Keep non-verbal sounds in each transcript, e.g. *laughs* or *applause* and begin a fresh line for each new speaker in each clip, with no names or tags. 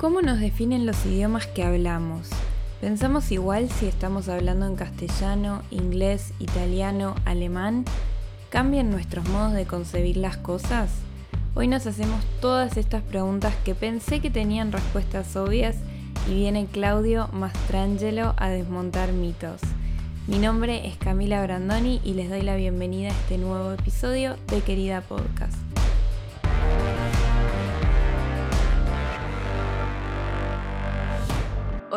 ¿Cómo nos definen los idiomas que hablamos? ¿Pensamos igual si estamos hablando en castellano, inglés, italiano, alemán? ¿Cambian nuestros modos de concebir las cosas? Hoy nos hacemos todas estas preguntas que pensé que tenían respuestas obvias y viene Claudio Mastrangelo a desmontar mitos. Mi nombre es Camila Brandoni y les doy la bienvenida a este nuevo episodio de Querida Podcast.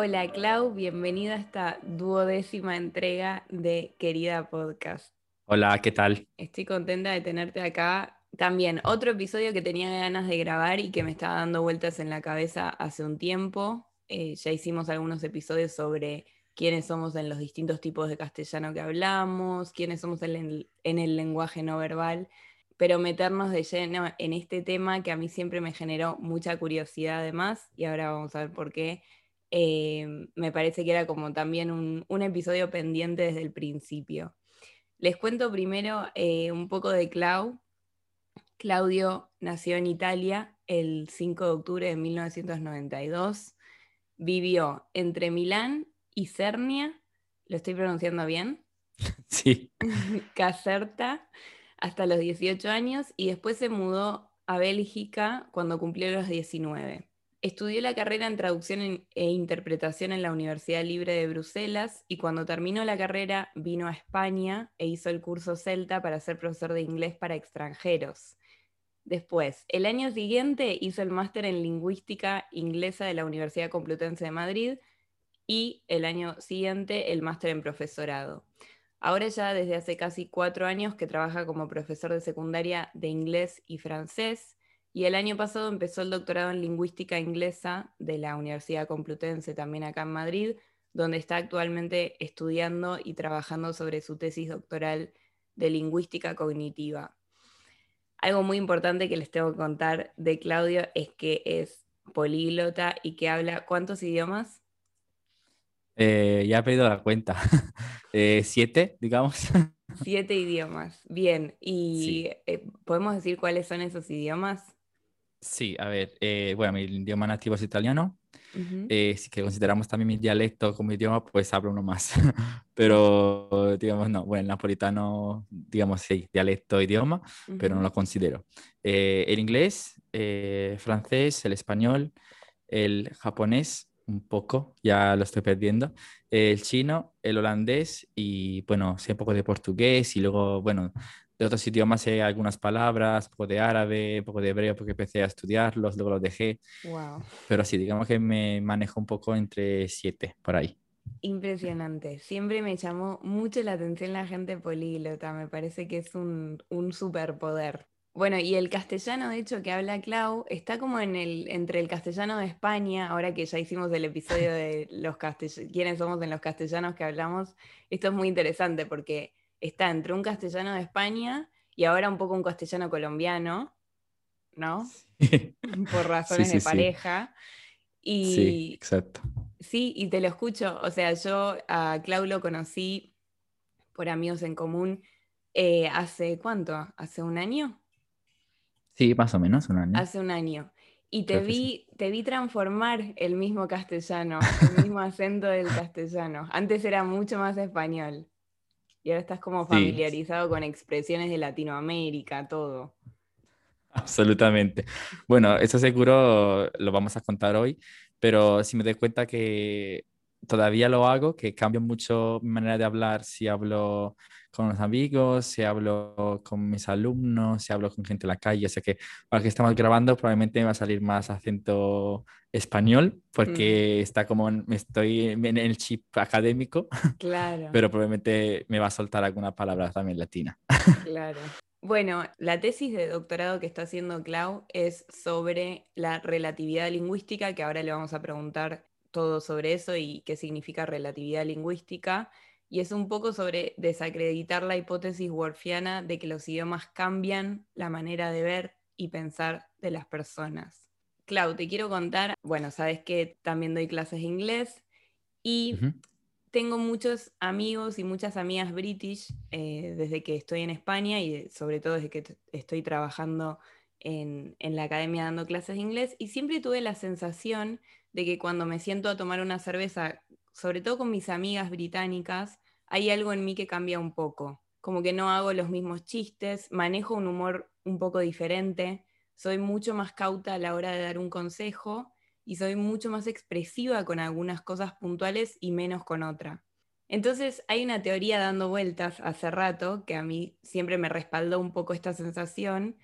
Hola Clau, bienvenida a esta duodécima entrega de Querida Podcast.
Hola, ¿qué tal?
Estoy contenta de tenerte acá. También otro episodio que tenía ganas de grabar y que me estaba dando vueltas en la cabeza hace un tiempo. Eh, ya hicimos algunos episodios sobre quiénes somos en los distintos tipos de castellano que hablamos, quiénes somos en el lenguaje no verbal, pero meternos de lleno en este tema que a mí siempre me generó mucha curiosidad además, y ahora vamos a ver por qué Em, me parece que era como también un, episodio pendiente desde el principio. Les cuento primero eh, un poco de Clau. Claudio nació en Italia el 5 de octubre de 1992. Vivió entre Milán y Cernia, ¿lo estoy pronunciando bien? *laughs*
Sí. *laughs*
Caserta, hasta los 18 años y después se mudó a Bélgica cuando cumplió los 19. Estudió la carrera en traducción e interpretación en la Universidad Libre de Bruselas y cuando terminó la carrera vino a España e hizo el curso Celta para ser profesor de inglés para extranjeros. Después, el año siguiente hizo el máster en lingüística inglesa de la Universidad Complutense de Madrid y el año siguiente el máster en profesorado. Ahora ya desde hace casi cuatro años que trabaja como profesor de secundaria de inglés y francés y el año pasado empezó el doctorado en lingüística inglesa de la Universidad Complutense, también acá en Madrid, donde está actualmente estudiando y trabajando sobre su tesis doctoral de lingüística cognitiva. Algo muy importante que les tengo que contar de Claudio es que es políglota y que habla cuántos idiomas?
Eh, ya he pedido la cuenta. *laughs* Eh, siete, digamos. *laughs*
Siete idiomas. Bien. ¿Y eh, podemos decir cuáles son esos idiomas?
Sí, a ver, eh, bueno, mi idioma nativo es italiano. Eh, si que consideramos también mi dialecto como idioma, pues hablo uno más. *laughs* pero, digamos, no, bueno, el napolitano, digamos, sí, dialecto, idioma, pero no lo considero. Eh, el inglés, francés, el español, el japonés, un poco, ya lo estoy perdiendo. El chino, el holandés y, bueno, sé un poco de portugués y luego, bueno, de otros idiomas sé algunas palabras, un poco de árabe, un poco de hebreo, porque empecé a estudiarlos, luego los dejé. Wow. Pero sí, digamos que me manejo un poco entre siete, por ahí.
Impresionante. Siempre me llamó mucho la atención la gente políglota. Me parece que es un, un superpoder. Bueno, y el castellano, de hecho, que habla Clau, está como en el, entre el castellano de España, ahora que ya hicimos el episodio *laughs* de los quiénes somos en los castellanos que hablamos. Esto es muy interesante porque está entre un castellano de España y ahora un poco un castellano colombiano, ¿no? *laughs* Por razones de pareja. Y,
sí, exacto.
Sí, y te lo escucho. O sea, yo a Clau lo conocí por amigos en común eh, hace cuánto? ¿Hace un año?
Sí, más o menos un año.
Hace un año. Y te vi, te vi transformar el mismo castellano, el mismo acento del *laughs* castellano. Antes era mucho más español. Y ahora estás como familiarizado con expresiones de Latinoamérica, todo.
Absolutamente. Bueno, eso seguro lo vamos a contar hoy, pero si me doy cuenta que todavía lo hago, que cambio mucho mi manera de hablar si hablo con los amigos, si hablo con mis alumnos, si hablo con gente en la calle. O sea que ahora que estamos grabando probablemente me va a salir más acento español porque está como me estoy en el chip académico. *laughs*
Claro.
Pero probablemente me va a soltar alguna palabra también latina.
Claro. Bueno, la tesis de doctorado que está haciendo Clau es sobre la relatividad lingüística, que ahora le vamos a preguntar todo sobre eso y qué significa relatividad lingüística y es un poco sobre desacreditar la hipótesis worfiana de que los idiomas cambian la manera de ver y pensar de las personas. Clau, te quiero contar, bueno, sabes que también doy clases de inglés y tengo muchos amigos y muchas amigas british eh, desde que estoy en España y sobre todo desde que estoy trabajando en, en, la academia dando clases de inglés y siempre tuve la sensación de que cuando me siento a tomar una cerveza, sobre todo con mis amigas británicas, hay algo en mí que cambia un poco. Como que no hago los mismos chistes, manejo un humor un poco diferente, soy mucho más cauta a la hora de dar un consejo y soy mucho más expresiva con algunas cosas puntuales y menos con otra. Entonces hay una teoría dando vueltas hace rato que a mí siempre me respaldó un poco esta sensación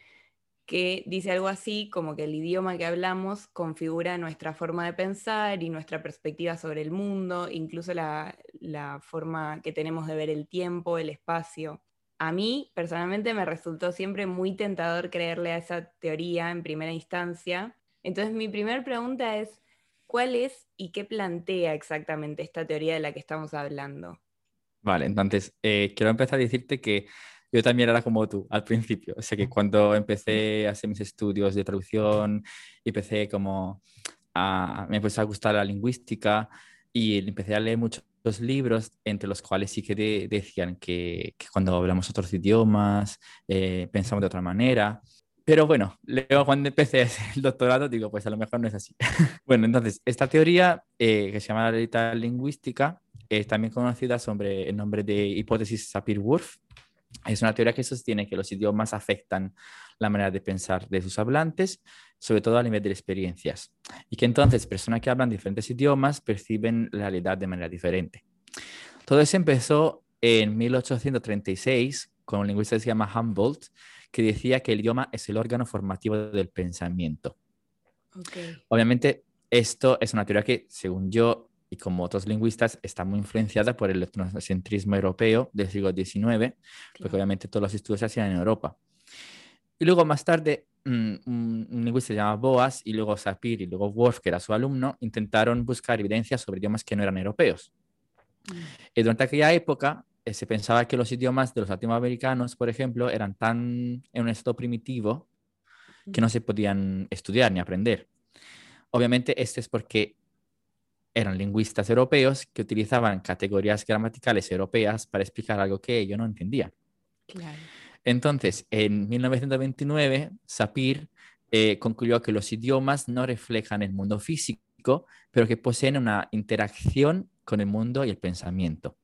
que dice algo así como que el idioma que hablamos configura nuestra forma de pensar y nuestra perspectiva sobre el mundo, incluso la, forma que tenemos de ver el tiempo, el espacio. A mí personalmente me resultó siempre muy tentador creerle a esa teoría en primera instancia. Entonces mi primera pregunta es, ¿cuál es y qué plantea exactamente esta teoría de la que estamos hablando?
Vale, entonces eh, quiero empezar a decirte que yo también era como tú al principio. O sea que cuando empecé a hacer mis estudios de traducción, empecé como a, me empezó a gustar la lingüística y empecé a leer muchos libros, entre los cuales sí que decían que, cuando hablamos otros idiomas eh, pensamos de otra manera. Pero bueno, luego cuando empecé el doctorado, digo, pues a lo mejor no es así. *laughs* bueno, entonces, esta teoría eh, que se llama la teoría lingüística es también conocida sobre el nombre de hipótesis Sapir-Whorf es una teoría que sostiene que los idiomas afectan la manera de pensar de sus hablantes, sobre todo a nivel de experiencias, y que entonces personas que hablan diferentes idiomas perciben la realidad de manera diferente. Todo eso empezó en 1836 con un lingüista que se llama Humboldt, que decía que el idioma es el órgano formativo del pensamiento. Obviamente, esto es una teoría que, según yo, y como otros lingüistas, está muy influenciada por el etnocentrismo europeo del siglo XIX, porque obviamente todos los estudios se hacían en Europa. Y luego más tarde, mm, un, lingüista se llama Boas y luego Sapir y luego Wolf, que era su alumno, intentaron buscar evidencias sobre idiomas que no eran europeos. Mm. Y durante aquella época eh, se pensaba que los idiomas de los latinoamericanos, por ejemplo, eran tan en un estado primitivo que no se podían estudiar ni aprender. Obviamente, esto es porque eran lingüistas europeos que utilizaban categorías gramaticales europeas para explicar algo que ellos no entendían. Entonces, en 1929, Sapir eh, concluyó que los idiomas no reflejan el mundo físico, pero que poseen una interacción con el mundo y el pensamiento.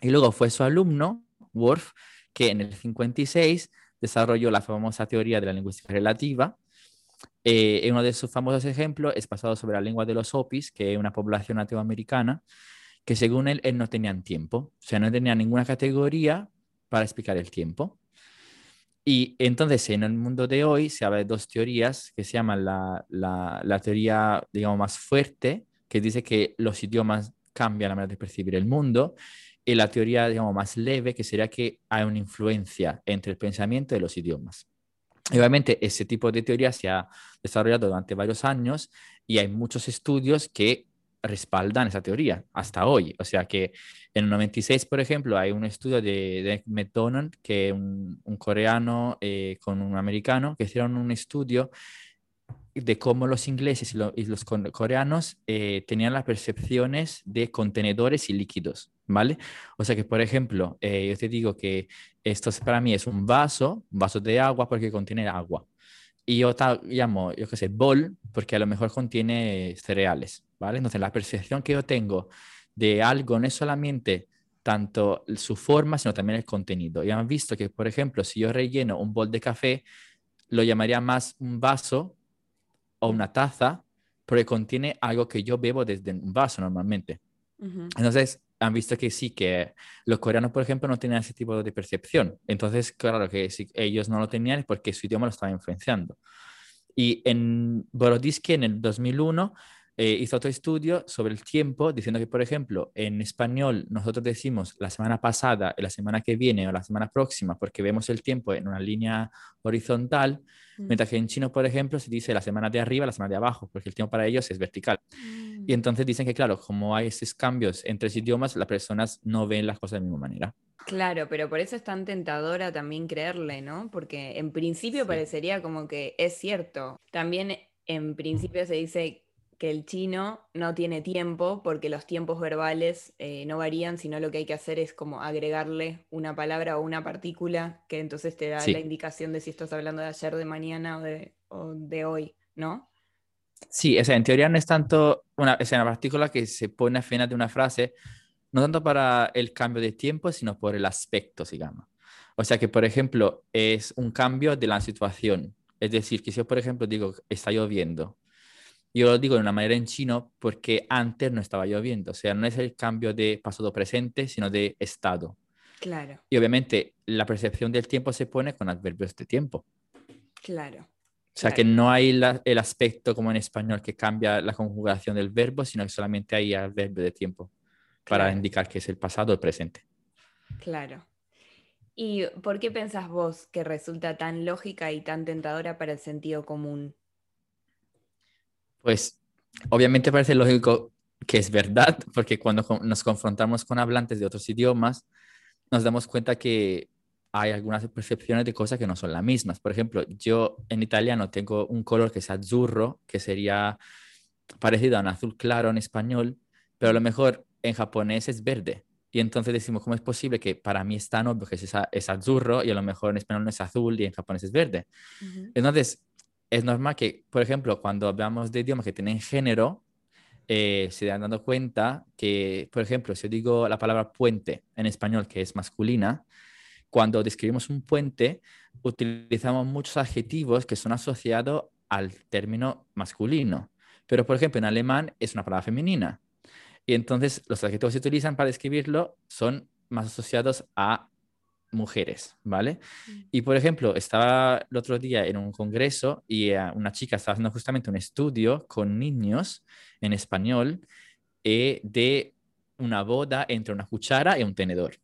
Y luego fue su alumno, Worf, que en el 56 desarrolló la famosa teoría de la lingüística relativa, eh, uno de sus famosos ejemplos es basado sobre la lengua de los Opis, que es una población nativoamericana, que según él, no tenían tiempo, o sea, no tenía ninguna categoría para explicar el tiempo. Y entonces en el mundo de hoy se habla de dos teorías que se llaman la, la, la, teoría, digamos, más fuerte, que dice que los idiomas cambian la manera de percibir el mundo, y la teoría, digamos, más leve, que sería que hay una influencia entre el pensamiento y los idiomas. Y obviamente ese tipo de teoría se ha desarrollado durante varios años y hay muchos estudios que respaldan esa teoría hasta hoy. O sea que en el 96, por ejemplo, hay un estudio de, de McDonald, que es un, coreano eh, con un americano, que hicieron un estudio de cómo los ingleses y, los coreanos eh, tenían las percepciones de contenedores y líquidos, ¿vale? O sea que, por ejemplo, eh, yo te digo que esto para mí es un vaso, un vaso de agua porque contiene agua. Y yo llamo, yo qué sé, bol porque a lo mejor contiene cereales, ¿vale? Entonces, la percepción que yo tengo de algo no es solamente tanto su forma, sino también el contenido. Y han visto que, por ejemplo, si yo relleno un bol de café, lo llamaría más un vaso o una taza, porque contiene algo que yo bebo desde un vaso normalmente. Entonces, han visto que sí, que los coreanos, por ejemplo, no tenían ese tipo de percepción. Entonces, claro que si ellos no lo tenían es porque su idioma lo estaba influenciando. Y en Boroditsky, en el 2001, eh, hizo otro estudio sobre el tiempo, diciendo que, por ejemplo, en español nosotros decimos la semana pasada, la semana que viene o la semana próxima, porque vemos el tiempo en una línea horizontal, mm. mientras que en chino, por ejemplo, se dice la semana de arriba, la semana de abajo, porque el tiempo para ellos es vertical. Y mm. entonces dicen que, claro, como hay esos cambios entre los idiomas, las personas no ven las cosas de la misma manera.
Claro, pero por eso es tan tentadora también creerle, ¿no? Porque en principio parecería como que es cierto. También en principio se dice que el chino no tiene tiempo porque los tiempos verbales eh, no varían, sino lo que hay que hacer es como agregarle una palabra o una partícula que entonces te da la indicación de si estás hablando de ayer, de mañana o de, de hoy, ¿no?
Sí, o sea, en teoría no es tanto una, es una partícula que se pone a final de una frase, no tanto para el cambio de tiempo, sino por el aspecto, digamos. O sea que, por ejemplo, es un cambio de la situación. Es decir, que si yo, por ejemplo, digo, está lloviendo, yo lo digo de una manera en chino porque antes no estaba lloviendo. O sea, no es el cambio de pasado presente, sino de estado.
Claro.
Y obviamente la percepción del tiempo se pone con adverbios de tiempo.
Claro.
O sea, que no hay el aspecto como en español que cambia la conjugación del verbo, sino que solamente hay adverbio de tiempo para indicar que es el pasado o el presente.
Claro. ¿Y por qué pensás vos que resulta tan lógica y tan tentadora para el sentido común?
Pues obviamente parece lógico que es verdad, porque cuando nos confrontamos con hablantes de otros idiomas, nos damos cuenta que hay algunas percepciones de cosas que no son las mismas. Por ejemplo, yo en italiano tengo un color que es azzurro, que sería parecido a un azul claro en español, pero a lo mejor en japonés es verde. Y entonces decimos, ¿cómo es posible que para mí es tan obvio que es, es azzurro y a lo mejor en español no es azul y en japonés es verde? Entonces, es normal que, por ejemplo, cuando hablamos de idiomas que tienen género, eh, se dan dando cuenta que, por ejemplo, si yo digo la palabra puente en español, que es masculina, cuando describimos un puente, utilizamos muchos adjetivos que son asociados al término masculino. Pero, por ejemplo, en alemán es una palabra femenina. Y entonces los adjetivos que se utilizan para describirlo son más asociados a mujeres, ¿vale? Mm. Y por ejemplo, estaba el otro día en un congreso y eh, una chica estaba haciendo justamente un estudio con niños en español eh, de una boda entre una cuchara y un tenedor.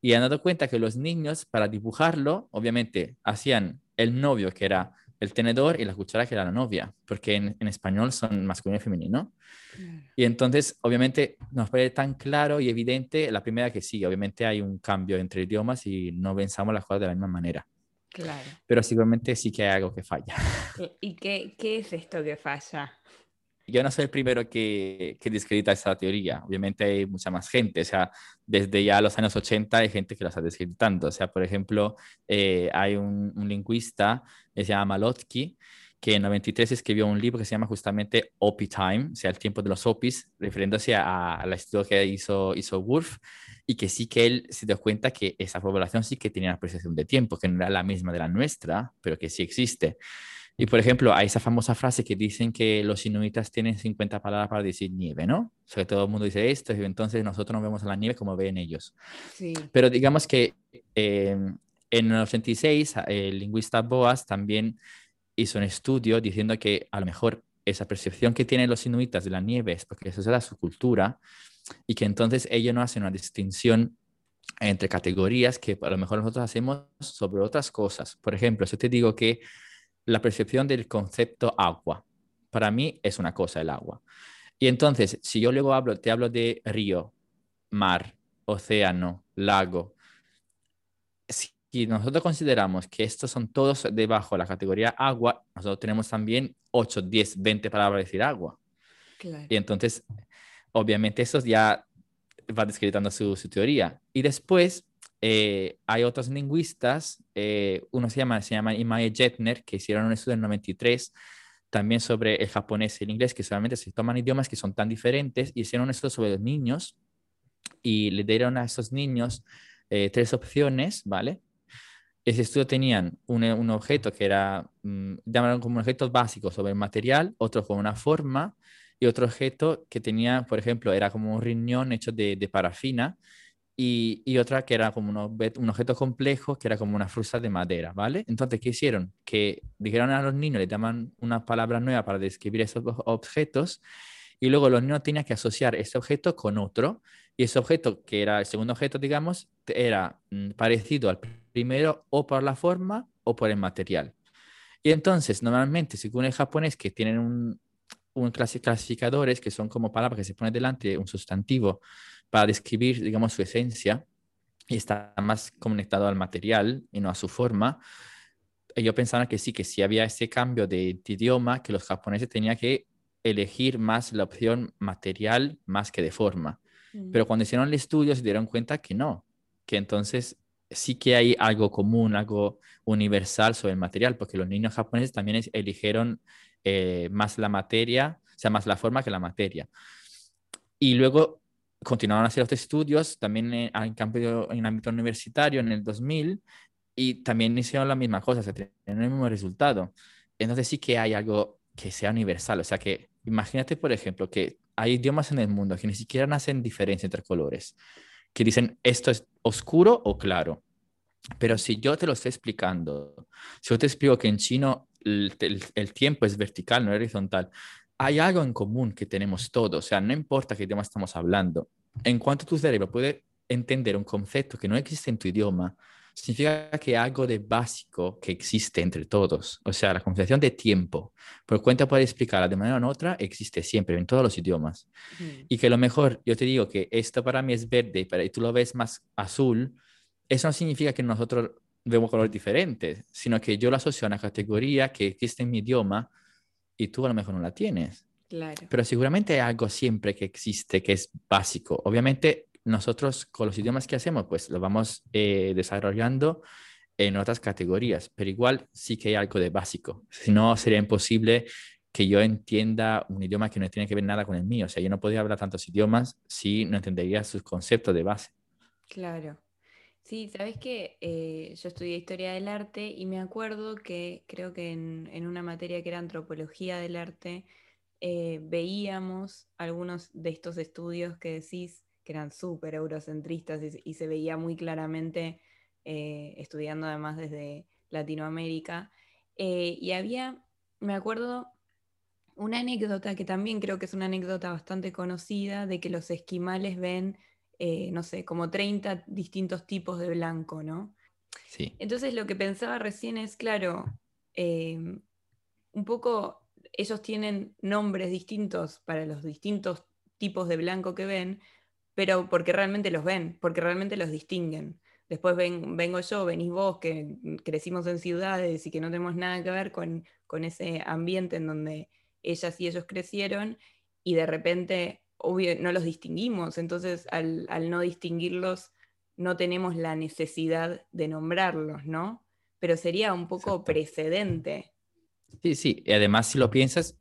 Y han dado cuenta que los niños, para dibujarlo, obviamente hacían el novio, que era el tenedor, y la cuchara, que era la novia, porque en, en español son masculino y femenino. Y entonces, obviamente, nos parece tan claro y evidente la primera que sí, obviamente hay un cambio entre idiomas y no pensamos las cosas de la misma manera.
Claro.
Pero seguramente sí que hay algo que falla.
¿Y qué, qué es esto que falla?
Yo no soy el primero que, que discredita esa teoría. Obviamente hay mucha más gente. O sea, desde ya los años 80 hay gente que la está descreditando. O sea, por ejemplo, eh, hay un, un, lingüista que se llama Malotsky que en 93 escribió un libro que se llama justamente Opie Time, o sea, el tiempo de los Opis, refiriéndose a, la estudio que hizo, hizo Wolf, y que sí que él se dio cuenta que esa población sí que tenía una percepción de tiempo, que no era la misma de la nuestra, pero que sí existe. Y por ejemplo, hay esa famosa frase que dicen que los inuitas tienen 50 palabras para decir nieve, ¿no? O sea, todo el mundo dice esto y entonces nosotros no vemos a la nieve como ven ellos.
Sí.
Pero digamos que eh, en el 86 el lingüista Boas también hizo un estudio diciendo que a lo mejor esa percepción que tienen los inuitas de la nieve es porque esa es su cultura y que entonces ellos no hacen una distinción entre categorías que a lo mejor nosotros hacemos sobre otras cosas. Por ejemplo, si te digo que la percepción del concepto agua, para mí es una cosa el agua. Y entonces, si yo luego hablo, te hablo de río, mar, océano, lago, si nosotros consideramos que estos son todos debajo de la categoría agua, nosotros tenemos también 8, 10, 20 palabras decir agua. Y entonces, obviamente, eso ya va descreditando su, su teoría. Y después eh, hay otros lingüistas, eh, uno se llama, se llama Imae Jetner, que hicieron un estudio en 93 también sobre el japonés y el inglés, que solamente se toman idiomas que son tan diferentes, hicieron un estudio sobre los niños y le dieron a esos niños eh, tres opciones, ¿vale? ese estudio tenían un, un objeto que era, mmm, llamaron como un objeto básico sobre el material, otro con una forma y otro objeto que tenía, por ejemplo, era como un riñón hecho de, de parafina y, otra que era como un, un, objeto complejo que era como una fruta de madera, ¿vale? Entonces, ¿qué hicieron? Que dijeron a los niños, le daban una palabra nueva para describir esos objetos y luego los niños tenían que asociar ese objeto con otro y ese objeto, que era el segundo objeto, digamos, era mm, parecido al primero o por la forma o por el material. Y entonces, normalmente, según el japonés, que tienen un, un clasificadores que son como palabras que se ponen delante de un sustantivo para describir, digamos, su esencia y está más conectado al material y no a su forma, ellos pensaban que sí, que sí había ese cambio de, de idioma, que los japoneses tenían que elegir más la opción material más que de forma.
Mm.
Pero cuando hicieron el estudio se dieron cuenta que no, que entonces sí que hay algo común, algo universal sobre el material, porque los niños japoneses también eligieron eh, más la materia, o sea, más la forma que la materia. Y luego continuaron hacer otros estudios también en, en cambio en ámbito universitario en el 2000 y también hicieron la misma cosa, se tenían el mismo resultado. Entonces sí que hay algo que sea universal, o sea que imagínate, por ejemplo, que hay idiomas en el mundo que ni siquiera hacen diferencia entre colores, que dicen esto es oscuro o claro. Pero si yo te lo estoy explicando, si yo te explico que en chino el, el- el tiempo es vertical, no horizontal, hay algo en común que tenemos todos, o sea, no importa qué idioma estamos hablando. En cuanto tu cerebro puede entender un concepto que no existe en tu idioma, significa que algo de básico que existe entre todos. O sea, la concepción de tiempo, por cuenta puede explicarla de manera u otra, existe siempre en todos los idiomas.
Mm.
Y que lo mejor, yo te digo que esto para mí es verde para y tú lo ves más azul, eso no significa que nosotros vemos colores diferentes, sino que yo lo asocio a una categoría que existe en mi idioma y tú a lo mejor no la tienes.
Claro.
Pero seguramente hay algo siempre que existe que es básico. Obviamente nosotros con los idiomas que hacemos, pues lo vamos eh, desarrollando en otras categorías, pero igual sí que hay algo de básico. Si no, sería imposible que yo entienda un idioma que no tiene que ver nada con el mío. O sea, yo no podría hablar tantos idiomas si no entendería sus conceptos de base.
Claro. Sí, sabes que yo estudié historia del arte y me acuerdo que creo que en, una materia que era antropología del arte, eh, veíamos algunos de estos estudios que decís que eran súper eurocentristas y, se- veía muy claramente eh, estudiando además desde Latinoamérica. Eh, y había, me acuerdo, una anécdota que también creo que es una anécdota bastante conocida de que los esquimales ven, eh, no sé, como 30 distintos tipos de blanco, ¿no?
Sí,
Entonces lo que pensaba recién es, claro, eh, un poco ellos tienen nombres distintos para los distintos tipos de blanco que ven, pero porque realmente los ven, porque realmente los distinguen. Después ven- vengo yo, venís vos, que crecimos en ciudades y que no tenemos nada que ver con, con ese ambiente en donde ellas y ellos crecieron, y de repente, obvio, no los distinguimos. Entonces, al, al no distinguirlos, no tenemos la necesidad de nombrarlos, ¿no? Pero sería un poco
Exacto.
precedente.
sí, sí. Y además, si lo piensas,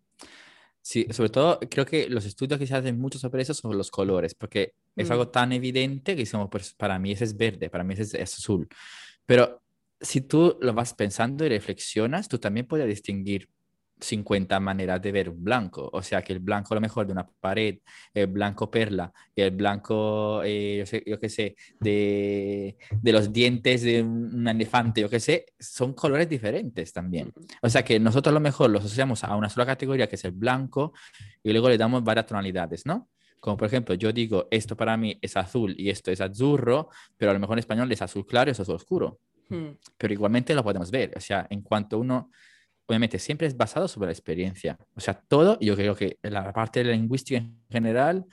sí, sobre todo creo que los estudios que se hacen mucho sobre eso son los colores, porque es
Mm.
algo tan evidente que decimos, pues para mí ese es verde, para mí ese es, es azul. Pero si tú lo vas pensando y reflexionas, tú también puedes distinguir 50 maneras de ver un blanco. O sea, que el blanco a lo mejor de una pared, el blanco perla, el blanco, eh, yo, sé, yo qué sé, de, de los dientes de un, un elefante, yo qué sé, son colores diferentes también. O sea, que nosotros a lo mejor los asociamos a una sola categoría, que es el blanco, y luego le damos varias tonalidades, ¿no? Como por ejemplo, yo digo, esto para mí es azul y esto es azurro, pero a lo mejor en español es azul claro y es azul oscuro
Hmm.
pero igualmente lo podemos ver. O sea, en cuanto uno, obviamente, siempre es basado sobre la experiencia. O sea, todo, yo creo que la parte de la lingüística en general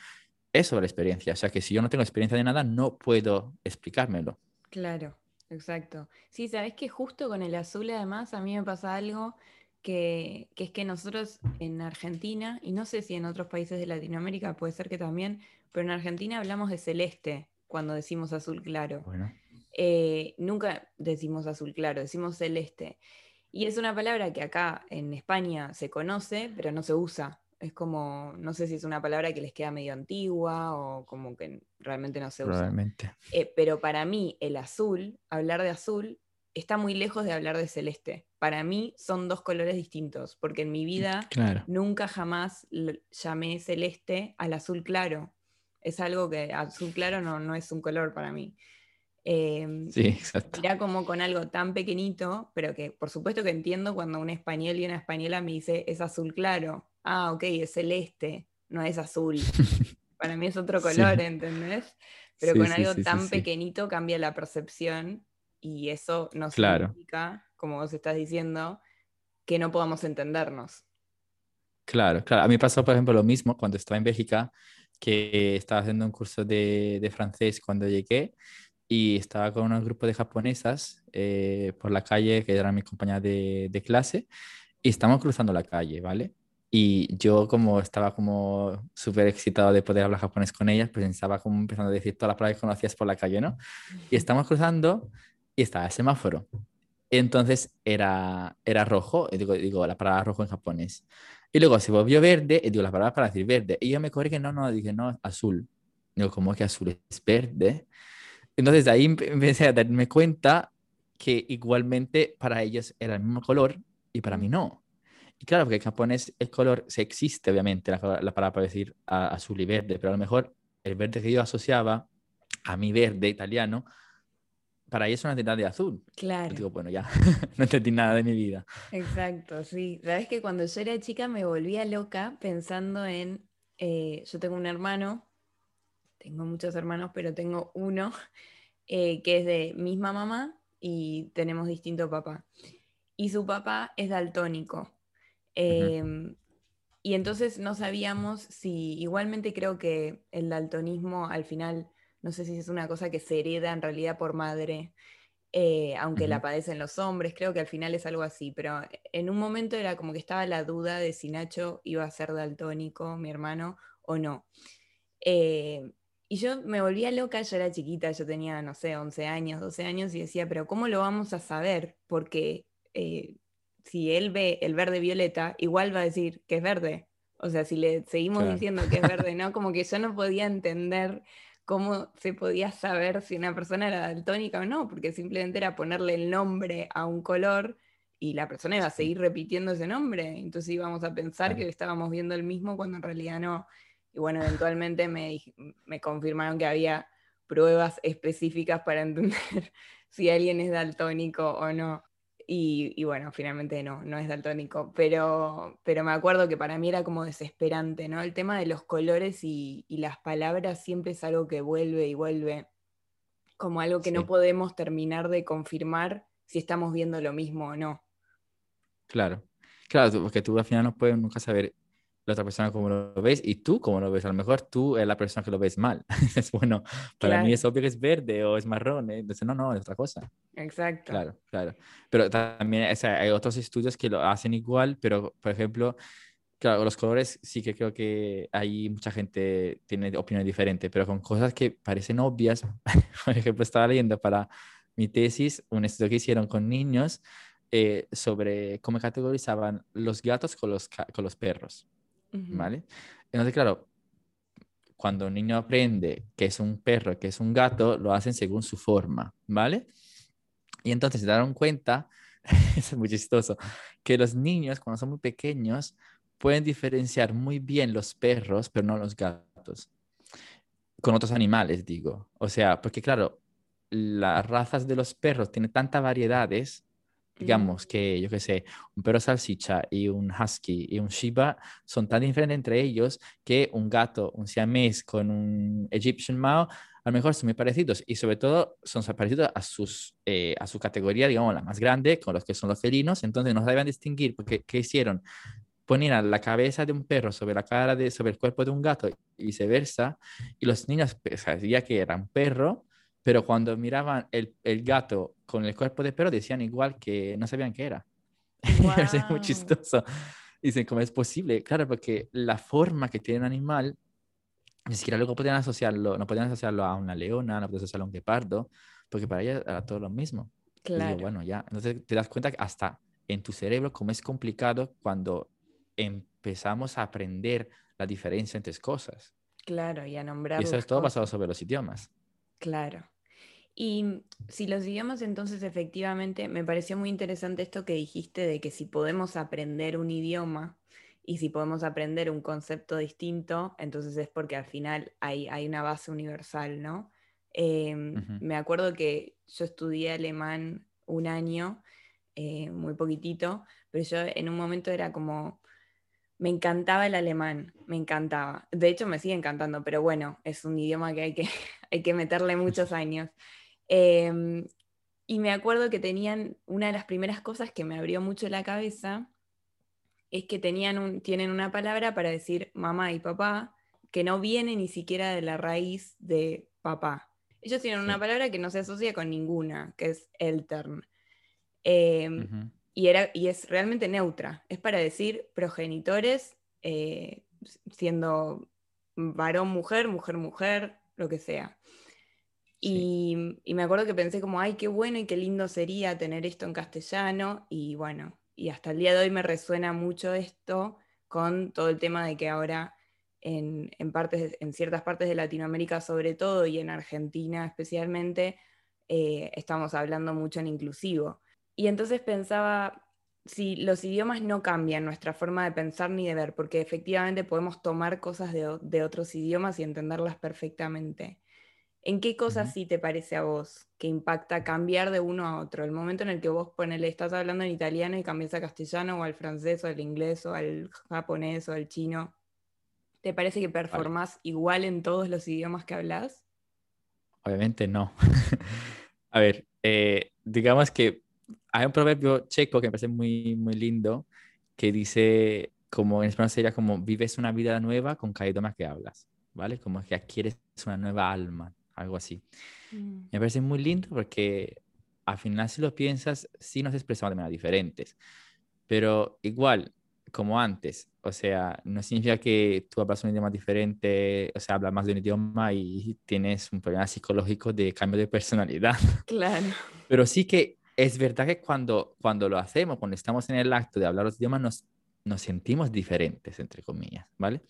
es sobre la experiencia. O sea, que si yo no tengo experiencia de nada, no puedo explicármelo.
Claro, exacto. Sí, sabes que justo con el azul además a mí me pasa algo que, que es que nosotros en Argentina, y no sé si en otros países de Latinoamérica puede ser que también, pero en Argentina hablamos de celeste cuando decimos azul claro.
Bueno,
Eh, nunca decimos azul claro, decimos celeste. Y es una palabra que acá en España se conoce, pero no se usa. Es como, no sé si es una palabra que les queda medio antigua o como que realmente no se usa. Eh, pero para mí el azul, hablar de azul, está muy lejos de hablar de celeste. Para mí son dos colores distintos, porque en mi vida
Claro.
nunca jamás llamé celeste al azul claro. Es algo que azul claro no, no es un color para mí. Eh,
Sí, exacto.
Mirá como con algo tan pequeñito, pero que por supuesto que entiendo cuando un español y una española me dice es azul claro. Ah, ok, es celeste, no es azul. *laughs* Para mí es otro
Sí.
color, ¿entendés? Pero
Sí,
con
sí,
algo
sí, sí,
tan
sí.
pequeñito cambia la percepción y eso no
Claro.
significa, como vos estás diciendo, que no podamos entendernos.
Claro, claro. A mí pasó, por ejemplo, lo mismo cuando estaba en Bélgica, que estaba haciendo un curso de, de francés cuando llegué y estaba con un grupo de japonesas eh, por la calle, que eran mis compañeras de, clase, y estamos cruzando la calle, ¿vale? Y yo como estaba como súper excitado de poder hablar japonés con ellas, pues estaba como empezando a decir todas las palabras que conocías por la calle, ¿no? Y estamos cruzando y estaba el semáforo. Entonces era, era rojo, digo, digo la palabra rojo en japonés. Y luego se volvió verde, y digo la palabra para decir verde. Y yo me corrí que no, no, dije no, azul. Digo, ¿cómo que azul es verde? Entonces de ahí empecé a darme cuenta que igualmente para ellos era el mismo color y para mí no. Y claro, porque en japonés el color se existe, obviamente, la, la palabra para decir azul y verde, pero a lo mejor el verde que yo asociaba a mi verde italiano, para ellos es una tinta de azul.
Claro.
digo, bueno, ya, *laughs* no entendí nada de mi vida.
Exacto, sí. Sabes que cuando yo era chica me volvía loca pensando en, eh, yo tengo un hermano tengo muchos hermanos, pero tengo uno *laughs* eh, que es de misma mamá y tenemos distinto papá. Y su papá es daltónico. Em, y entonces no sabíamos si, igualmente creo que el daltonismo al final, no sé si es una cosa que se hereda en realidad por madre, eh, aunque la padecen los hombres, creo que al final es algo así, pero en un momento era como que estaba la duda de si Nacho iba a ser daltónico, mi hermano, o no. Eh, y yo me volvía loca, yo era chiquita, yo tenía, no sé, 11 años, 12 años, y decía, pero ¿cómo lo vamos a saber? Porque eh, si él ve el verde violeta, igual va a decir que es verde. O sea, si le seguimos diciendo que es verde, ¿no? Como que yo no podía entender cómo se podía saber si una persona era daltónica o no, porque simplemente era ponerle el nombre a un color y la persona iba a seguir repitiendo ese nombre. Entonces íbamos a pensar que estábamos viendo el mismo cuando en realidad no. Y bueno, eventualmente me, me confirmaron que había pruebas específicas para entender *laughs* si alguien es daltónico o no. Y, y, bueno, finalmente no, no es daltónico, pero, pero me acuerdo que para mí era como desesperante, ¿no? El tema de los colores y, y las palabras siempre es algo que vuelve y vuelve, como algo que no podemos terminar de confirmar si estamos viendo lo mismo o no.
Claro, claro, porque tú al final no puedes nunca saber la otra persona como lo ves y tú como lo ves. A lo mejor tú es la persona que lo ves mal. *laughs* es bueno, para mí es obvio que es verde o es marrón. ¿eh? Entonces, no, no, es otra cosa.
Exacto.
Claro, claro. Pero también hay otros estudios que lo hacen igual, pero por ejemplo, claro, los colores sí que creo que hay mucha gente tiene opinión diferente, pero con cosas que parecen obvias. *laughs* por ejemplo, estaba leyendo para mi tesis un estudio que hicieron con niños eh, sobre cómo categorizaban los gatos con los, con los perros. ¿Vale? Entonces, claro, cuando un niño aprende que es un perro, que es un gato, lo hacen según su forma, ¿vale? Y entonces se dieron cuenta, *laughs* es muy chistoso, que los niños cuando son muy pequeños pueden diferenciar muy bien los perros, pero no los gatos. Con otros animales, digo. O sea, porque claro, las razas de los perros tienen tantas variedades Digamos que, yo qué sé, un perro salsicha y un husky y un shiba son tan diferentes entre ellos que un gato, un siamés con un Egyptian Mao, a lo mejor son muy parecidos y sobre todo son parecidos a, sus, eh, a su categoría, digamos, la más grande, con los que son los felinos. Entonces no sabían distinguir porque ¿qué hicieron? Ponían la cabeza de un perro sobre la cara de, sobre el cuerpo de un gato y viceversa. Y los niños sabían pues, que era un perro, pero cuando miraban el, el, gato con el cuerpo de perro decían igual que no sabían qué era. *laughs* es muy chistoso. Dicen, ¿cómo es posible? Claro, porque la forma que tiene un animal, ni siquiera luego podían asociarlo, no podían asociarlo a una leona, no podían asociarlo a un guepardo, porque para ella era todo lo mismo. Claro. bueno, ya, entonces te das cuenta que hasta en tu cerebro cómo es complicado cuando empezamos a aprender la diferencia entre cosas.
Claro, y a nombrar.
Y eso es todo basado sobre los idiomas.
Claro. Y si los idiomas, entonces efectivamente me pareció muy interesante esto que dijiste de que si podemos aprender un idioma y si podemos aprender un concepto distinto, entonces es porque al final hay, hay una base universal, ¿no? Em, me acuerdo que yo estudié alemán un año, eh, muy poquitito, pero yo en un momento era como, me encantaba el alemán, me encantaba. De hecho, me sigue encantando, pero bueno, es un idioma que hay que, *laughs* hay que meterle muchos años. Em, y me acuerdo que tenían, una de las primeras cosas que me abrió mucho la cabeza, es que tenían un, tienen una palabra para decir mamá y papá, que no viene ni siquiera de la raíz de papá. Ellos tienen una palabra que no se asocia con ninguna, que es eltern. Em, y, era, y es realmente neutra. Es para decir progenitores eh, siendo varón, mujer, mujer, mujer, lo que sea. Y, me acuerdo que pensé como, ay, qué bueno y qué lindo sería tener esto en castellano. Y bueno, y hasta el día de hoy me resuena mucho esto con todo el tema de que ahora en, partes, en ciertas partes de Latinoamérica sobre todo y en Argentina especialmente, eh, estamos hablando mucho en inclusivo. Y entonces pensaba, si los idiomas no cambian nuestra forma de pensar ni de ver, porque efectivamente podemos tomar cosas de, otros idiomas y entenderlas perfectamente. ¿En qué cosas sí te parece a vos que impacta cambiar de uno a otro? El momento en el que vos ponele, estás hablando en italiano y cambias a castellano o al francés o al inglés o al japonés o al chino. ¿Te parece que performás igual en todos los idiomas que hablas?
Obviamente no. *laughs* a ver, eh, digamos que hay un proverbio checo que me parece muy, muy lindo que dice, como en español sería como, vives una vida nueva con cada idioma que hablas, ¿vale? Como que adquieres una nueva alma, algo así. Mm. Me parece muy lindo porque al final si lo piensas, sí nos expresamos de manera diferentes, pero igual, como antes. O sea, no significa que tú hablas un idioma diferente, o sea, hablas más de un idioma y tienes un problema psicológico de cambio de personalidad. *laughs*
Claro.
Pero sí que es verdad que cuando, cuando lo hacemos, cuando estamos en el acto de hablar los idiomas, nos, nos sentimos diferentes, entre comillas, ¿vale?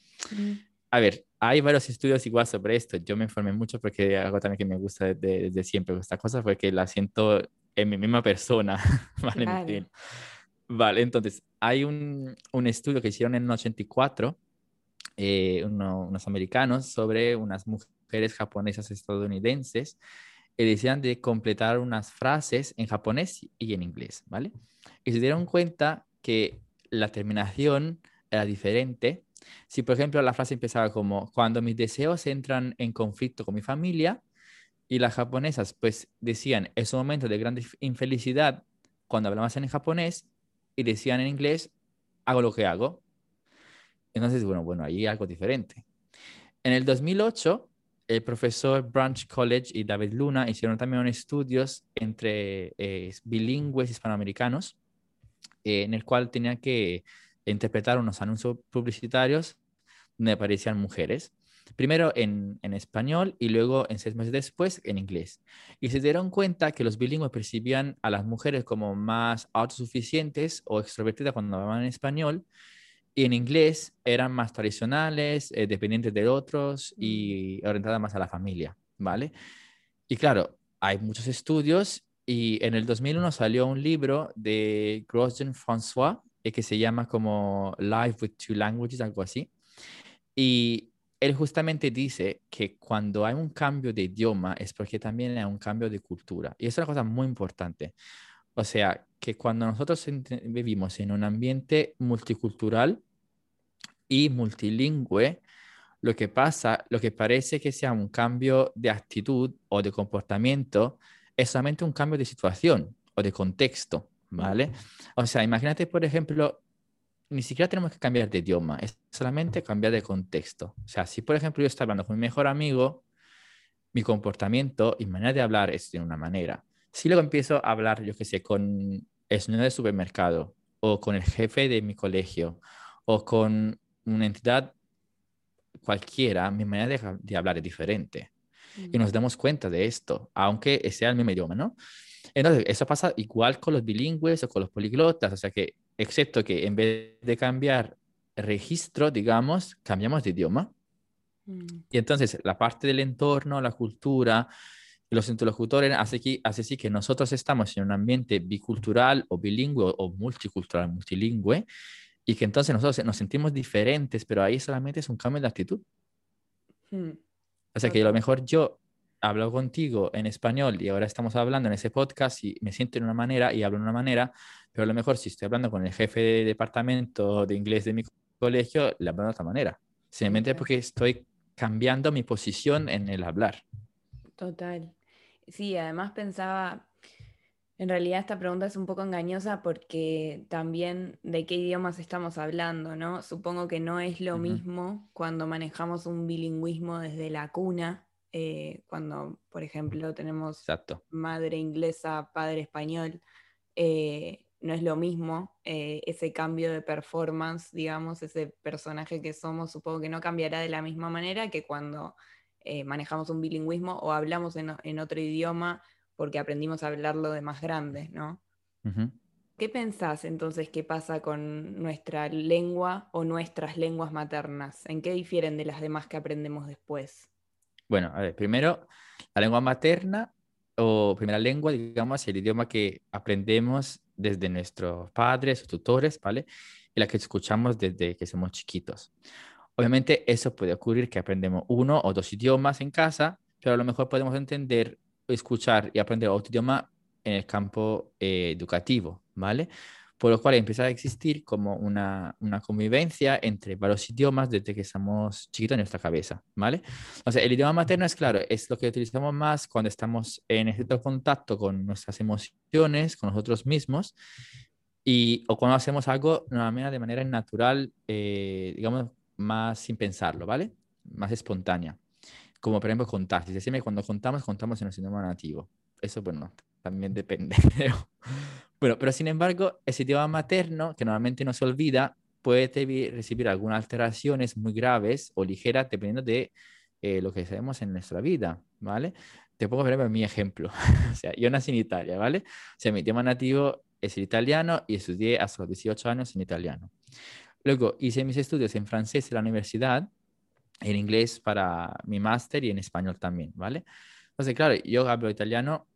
A ver, hay varios estudios igual sobre esto. Yo me informé mucho porque algo también que me gusta desde, siempre esta cosa fue que la siento en mi misma persona, *laughs* ¿vale? Vale, entonces hay un, un, estudio que hicieron en el 84, eh, unos americanos, sobre unas mujeres japonesas estadounidenses que decían de completar unas frases en japonés y en inglés, ¿vale? Y se dieron cuenta que la terminación era diferente. Si, por ejemplo, la frase empezaba como, cuando mis deseos entran en conflicto con mi familia, y las japonesas pues decían, es un momento de gran infelicidad cuando hablamos en japonés, y decían en inglés, hago lo que hago. Entonces, bueno, bueno, ahí algo diferente. En el 2008, el profesor Branch College y David Luna hicieron también estudios entre eh, bilingües hispanoamericanos, eh, en el cual tenían que interpretar unos anuncios publicitarios donde aparecían mujeres primero en, español y luego en seis meses después en inglés. Y se dieron cuenta que los bilingües percibían a las mujeres como más autosuficientes o extrovertidas cuando hablaban en español y en inglés eran más tradicionales, eh, dependientes de otros y mm. orientadas más a la familia, ¿vale? Y claro, hay muchos estudios y en el 2001 salió un libro de Grosjean François eh, que se llama como Life with Two Languages, algo así. Y él justamente dice que cuando hay un cambio de idioma es porque también hay un cambio de cultura. Y es una cosa muy importante. O sea, que cuando nosotros vivimos en un ambiente multicultural y multilingüe, lo que pasa, lo que parece que sea un cambio de actitud o de comportamiento, es solamente un cambio de situación o de contexto, ¿vale? O sea, imagínate, por ejemplo, ni siquiera tenemos que cambiar de idioma, es solamente cambiar de contexto. O sea, si por ejemplo yo estoy hablando con mi mejor amigo, mi comportamiento y manera de hablar es de una manera. Si luego empiezo a hablar, yo qué sé, con el señor del supermercado o con el jefe de mi colegio o con una entidad cualquiera, mi manera de, hablar es diferente. Y nos damos cuenta de esto, aunque sea el mismo idioma, ¿no? Entonces, eso pasa igual con los bilingües o con los poliglotas, o sea que excepto que en vez de cambiar registro, digamos, cambiamos de idioma. Mm. Y entonces la parte del entorno, la cultura, los interlocutores hace, que, hace sí que nosotros estamos en un ambiente bicultural o bilingüe o multicultural, multilingüe, y que entonces nosotros nos sentimos diferentes, pero ahí solamente es un cambio de actitud. Mm. O sea que a lo mejor yo hablo contigo en español y ahora estamos hablando en ese podcast y me siento de una manera y hablo de una manera, pero a lo mejor si estoy hablando con el jefe de departamento de inglés de mi colegio, le hablo de otra manera. Simplemente porque estoy cambiando mi posición en el hablar.
Total. Sí, además pensaba, en realidad esta pregunta es un poco engañosa porque también de qué idiomas estamos hablando, ¿no? Supongo que no es lo mismo cuando manejamos un bilingüismo desde la cuna eh, cuando, por ejemplo, tenemos madre inglesa, padre español, eh, no es lo mismo eh, ese cambio de performance, digamos, ese personaje que somos, supongo que no cambiará de la misma manera que cuando eh, manejamos un bilingüismo o hablamos en, otro idioma porque aprendimos a hablarlo de más grande, ¿no? ¿Qué pensás entonces que pasa con nuestra lengua o nuestras lenguas maternas? ¿En qué difieren de las demás que aprendemos después?
Bueno, primero, la lengua materna o primera lengua, digamos, el idioma que aprendemos desde nuestros padres o tutores, ¿vale? Y la que escuchamos desde que somos chiquitos. Obviamente eso puede ocurrir que aprendemos uno o dos idiomas en casa, pero a lo mejor podemos entender, escuchar y aprender otro idioma en el campo eh, educativo, ¿vale? Por lo cual empieza a existir como una, una, convivencia entre varios idiomas desde que somos chiquitos en nuestra cabeza, ¿vale? O sea, el idioma materno es claro, es lo que utilizamos más cuando estamos en este contacto con nuestras emociones, con nosotros mismos, y, o cuando hacemos algo de manera natural, eh, digamos, más sin pensarlo, ¿vale? Más espontánea. Como por ejemplo contar. Si cuando contamos, contamos en nuestro idioma nativo. Eso, bueno, también depende. *laughs* bueno, pero sin embargo, ese idioma materno, que normalmente no se olvida, puede recibir algunas alteraciones muy graves o ligeras dependiendo de eh, lo que sabemos en nuestra vida, ¿vale? Te pongo, por mi ejemplo. *laughs* o sea, yo nací en Italia, ¿vale? O sea, mi idioma nativo es el italiano y estudié hasta los 18 años en italiano. Luego hice mis estudios en francés en la universidad, en inglés para mi máster y en español también, ¿vale? Entonces, claro, yo hablo italiano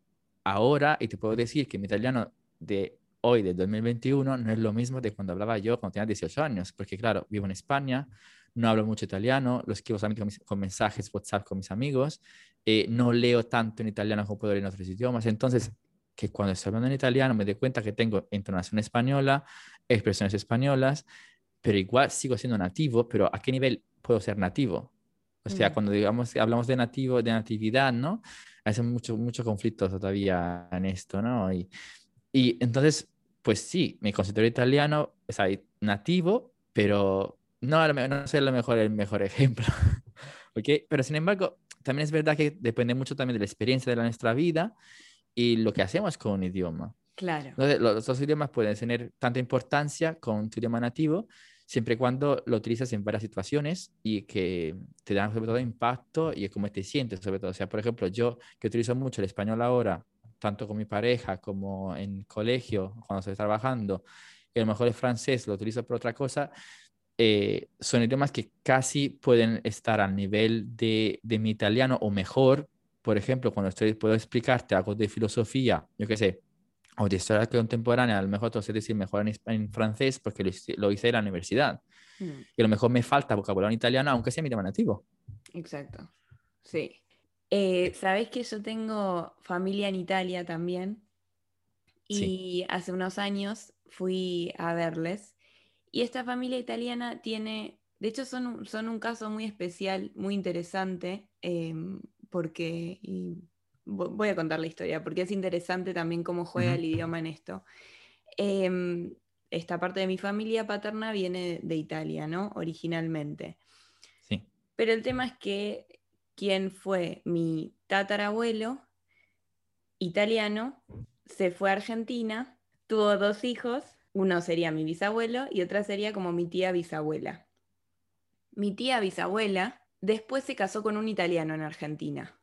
ahora y te puedo decir que mi italiano de hoy, de 2021, no es lo mismo de cuando hablaba yo cuando tenía 18 años, porque claro, vivo en España, no hablo mucho italiano, lo escribo solamente con, mensajes WhatsApp con mis amigos, eh, no leo tanto en italiano como puedo leer en otros idiomas, entonces que cuando estoy hablando en italiano me doy cuenta que tengo entonación española, expresiones españolas, pero igual sigo siendo nativo, pero ¿a qué nivel puedo ser nativo? O sea, mm. cuando digamos, hablamos de nativo, de natividad, ¿no? Hay mucho, mucho conflicto todavía en esto, ¿no? Y, y entonces, pues sí, me considero italiano, o sea, nativo, pero no, no sé lo mejor, el mejor *laughs* ejemplo, ¿ok? Pero sin embargo, también es verdad que depende mucho también de la experiencia de nuestra vida y lo que hacemos con un idioma.
Claro.
Entonces, los dos idiomas pueden tener tanta importancia con tu idioma nativo, siempre y cuando lo utilizas en varias situaciones y que te dan sobre todo impacto y cómo te sientes sobre todo. O sea, por ejemplo, yo que utilizo mucho el español ahora, tanto con mi pareja como en colegio, cuando estoy trabajando, y a lo mejor el francés lo utilizo por otra cosa, eh, son idiomas que casi pueden estar al nivel de, de mi italiano o mejor. Por ejemplo, cuando estoy, puedo explicarte algo de filosofía, yo qué sé, o de historia contemporánea, a lo mejor te sé decir mejor en, francés porque lo, hice en la universidad. Mm. Y a lo mejor me falta vocabulario en italiano, aunque sea mi idioma nativo.
Exacto. Sí. Eh, Sabes que yo tengo familia en Italia también. Y hace unos años fui a verles. Y esta familia italiana tiene, de hecho son, son un caso muy especial, muy interesante, em, porque, voy a contar la historia, porque es interesante también cómo juega el idioma en esto. Em, esta parte de mi familia paterna viene de Italia, ¿no? Originalmente.
Sí.
Pero el tema es que quien fue mi tatarabuelo italiano se fue a Argentina, tuvo dos hijos, uno sería mi bisabuelo y otra sería como mi tía bisabuela. Mi tía bisabuela después se casó con un italiano en Argentina.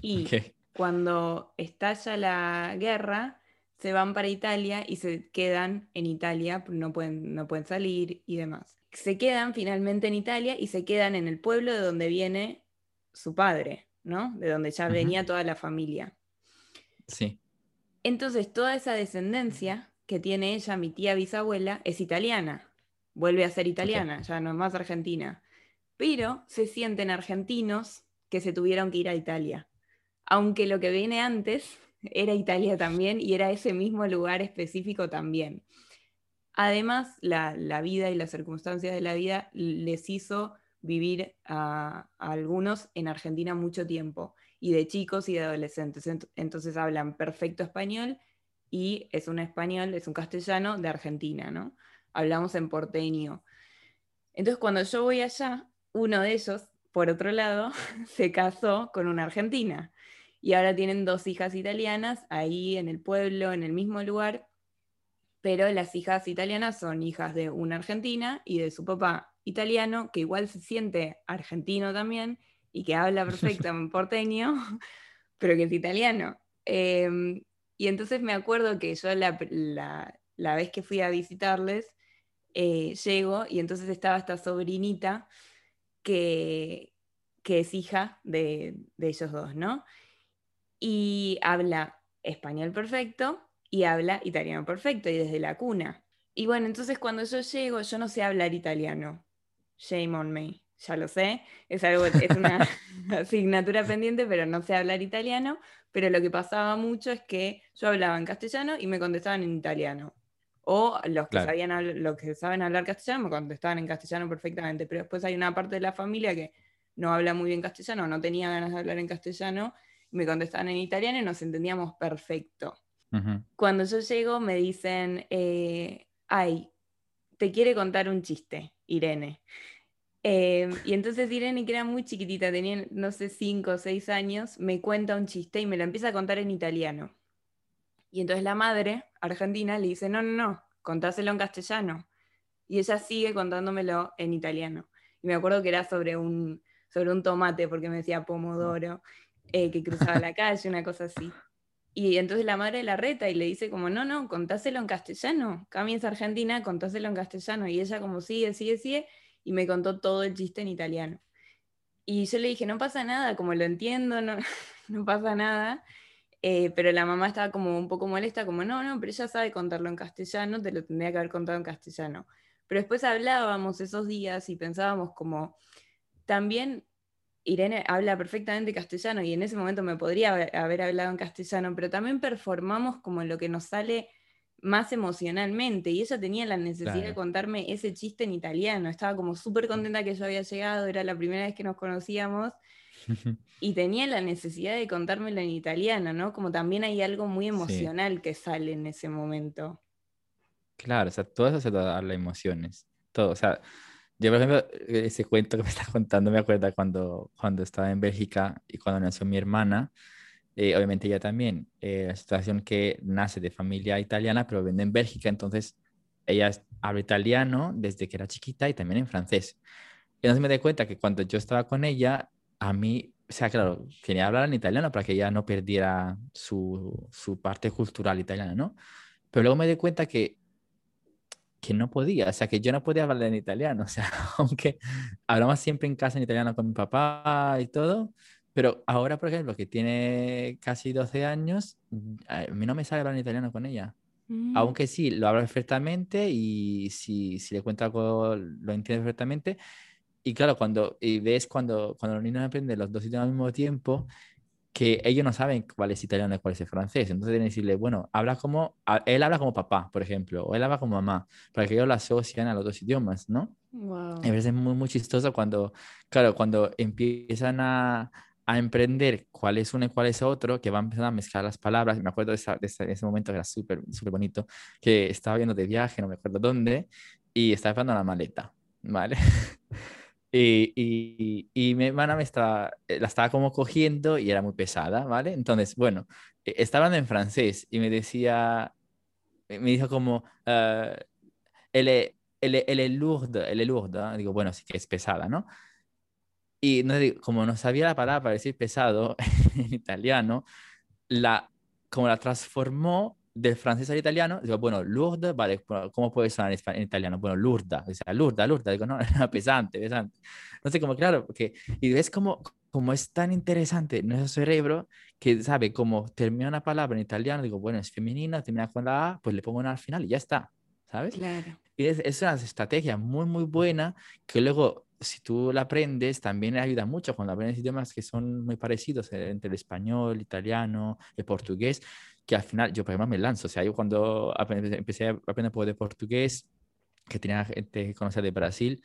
Y cuando estalla la guerra, se van para Italia y se quedan en Italia, no pueden, no pueden salir y demás. Se quedan finalmente en Italia y se quedan en el pueblo de donde viene su padre, ¿no? De donde ya venía toda la familia.
Sí.
Entonces, toda esa descendencia que tiene ella, mi tía bisabuela, es italiana. Vuelve a ser italiana, ya no es más argentina. Pero se sienten argentinos que se tuvieron que ir a Italia aunque lo que viene antes era Italia también y era ese mismo lugar específico también. Además, la, vida y las circunstancias de la vida les hizo vivir a, algunos en Argentina mucho tiempo, y de chicos y de adolescentes. Entonces hablan perfecto español y es un español, es un castellano de Argentina, ¿no? Hablamos en porteño. Entonces, cuando yo voy allá, uno de ellos, por otro lado, *laughs* se casó con una argentina y ahora tienen dos hijas italianas ahí en el pueblo, en el mismo lugar. pero las hijas italianas son hijas de una argentina y de su papá italiano, que igual se siente argentino también y que habla *laughs* perfecto en porteño, *laughs* pero que es italiano. Em, y entonces me acuerdo que yo la, la, vez que fui a visitarles, eh, llego y entonces estaba esta sobrinita que, que es hija de, de ellos dos, ¿no? Y habla español perfecto y habla italiano perfecto y desde la cuna. Y bueno, entonces cuando yo llego, yo no sé hablar italiano. Shame on me, ya lo sé. Es, algo, es una *laughs* asignatura pendiente, pero no sé hablar italiano. Pero lo que pasaba mucho es que yo hablaba en castellano y me contestaban en italiano. O los que, sabían, los que saben hablar castellano me contestaban en castellano perfectamente. Pero después hay una parte de la familia que no habla muy bien castellano, no tenía ganas de hablar en castellano, me contestaban en italiano y nos entendíamos perfecto. Cuando yo llego me dicen, eh, ay, te quiere contar un chiste, Irene. Em, y entonces Irene, que era muy chiquitita, tenía, no sé, cinco o seis años, me cuenta un chiste y me lo empieza a contar en italiano. Y entonces la madre, argentina, le dice, no, no, no, contáselo en castellano. Y ella sigue contándomelo en italiano. Y me acuerdo que era sobre un, sobre un tomate, porque me decía pomodoro, eh, que cruzaba la *laughs* calle, una cosa así. Y entonces la madre la reta y le dice como, no, no, contáselo en castellano. Cami es argentina, contáselo en castellano. Y ella como sigue, sigue, sigue, y me contó todo el chiste en italiano. Y yo le dije, no pasa nada, como lo entiendo, no, *laughs* no pasa nada. Eh, pero la mamá estaba como un poco molesta, como, no, no, pero ella sabe contarlo en castellano, te lo tendría que haber contado en castellano. Pero después hablábamos esos días y pensábamos como, también Irene habla perfectamente castellano y en ese momento me podría haber, hablado en castellano, pero también performamos como lo que nos sale más emocionalmente y ella tenía la necesidad de contarme ese chiste en italiano. Estaba como súper contenta que yo había llegado, era la primera vez que nos conocíamos *laughs* y tenía la necesidad de contármelo en italiano, ¿no? Como también hay algo muy emocional que sale en ese momento.
Claro, o sea, todo eso se da las emociones, todo, o sea, yo, por ejemplo, ese cuento que me *laughs* estás contando me acuerda cuando, cuando estaba en Bélgica y cuando nació mi hermana, eh, obviamente ella también, eh, la situación que nace de familia italiana, pero vive en Bélgica, entonces ella habla italiano desde que era chiquita y también en francés. Entonces me di cuenta que cuando yo estaba con ella, a mí, o sea, claro, quería hablar en italiano para que ella no perdiera su, su parte cultural italiana, ¿no? Pero luego me di cuenta que que no podía, o sea, que yo no podía hablar en italiano, *laughs* o sea, aunque hablamos siempre en casa en italiano con mi papá y todo, pero ahora, por ejemplo, que tiene casi 12 años, a mí no me sale hablar en italiano con ella. Mm. Aunque sí, lo habla perfectamente y si, si le cuento algo, lo entiende perfectamente. Y claro, cuando y ves cuando, cuando los niños aprenden los dos idiomas al mismo tiempo, que ellos no saben cuál es italiano y cuál es francés. Entonces deben decirle, bueno, habla como, él habla como papá, por ejemplo, o él habla como mamá, para que ellos lo asocien a los dos idiomas, ¿no? Wow. Muy, muy chistoso cuando, claro, cuando empiezan a, a emprender cuál es uno y cuál es otro, que van empezando a mezclar las palabras. Me acuerdo de, ese momento que era súper, súper bonito, que estaba viendo de viaje, no me acuerdo dónde, y estaba esperando la maleta, ¿vale? *laughs* Y, y, mi hermana me estaba, eh, la estaba como cogiendo y era muy pesada, ¿vale? Entonces, bueno, e, estaba hablando en francés y me decía, me dijo como, uh, elle, elle, est lourde, elle est lourde. Digo, bueno, sí que es pesada, ¿no? Y no, como no sabía la palabra para decir pesado *laughs* en italiano, la, como la transformó del francés al italiano, digo, bueno, lourde, vale, ¿cómo puede sonar en, italiano? Bueno, lurda, o sea, lurda, lurda, digo, no, *laughs* pesante, pesante. No sé, como claro, porque, y ves como, como es tan interesante nuestro cerebro que sabe cómo termina una palabra en italiano, digo, bueno, es femenina, termina con la A, pues le pongo una al final y ya está, ¿sabes?
Claro.
Y es, es una estrategia muy, muy buena que luego si tú la aprendes, también ayuda mucho cuando aprendes idiomas que son muy parecidos eh, entre el español, el italiano, el portugués que al final yo, por ejemplo, me lanzo. O sea, yo cuando empecé a aprender poco de portugués, que tenía gente que conocía de Brasil,